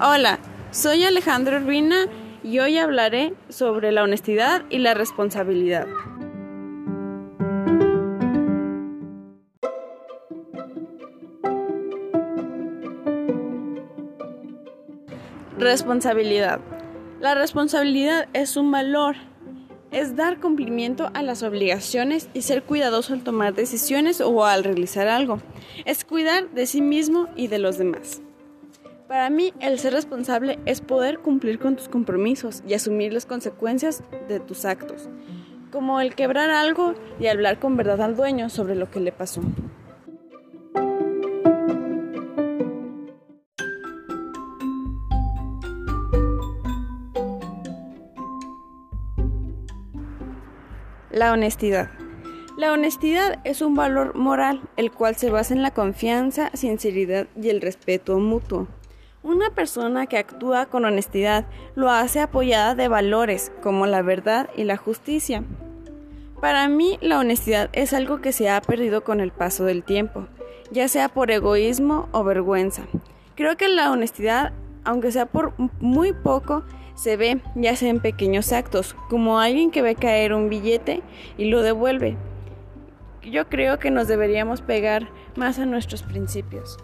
Hola, soy Alejandro Urbina y hoy hablaré sobre la honestidad y la responsabilidad. Responsabilidad. La responsabilidad es un valor, es dar cumplimiento a las obligaciones y ser cuidadoso al tomar decisiones o al realizar algo. Es cuidar de sí mismo y de los demás. Para mí, el ser responsable es poder cumplir con tus compromisos y asumir las consecuencias de tus actos, como el quebrar algo y hablar con verdad al dueño sobre lo que le pasó. La honestidad. La honestidad es un valor moral, el cual se basa en la confianza, sinceridad y el respeto mutuo. Una persona que actúa con honestidad lo hace apoyada de valores como la verdad y la justicia. Para mí la honestidad es algo que se ha perdido con el paso del tiempo, ya sea por egoísmo o vergüenza. Creo que la honestidad, aunque sea por muy poco, se ve ya sea en pequeños actos, como alguien que ve caer un billete y lo devuelve. Yo creo que nos deberíamos pegar más a nuestros principios.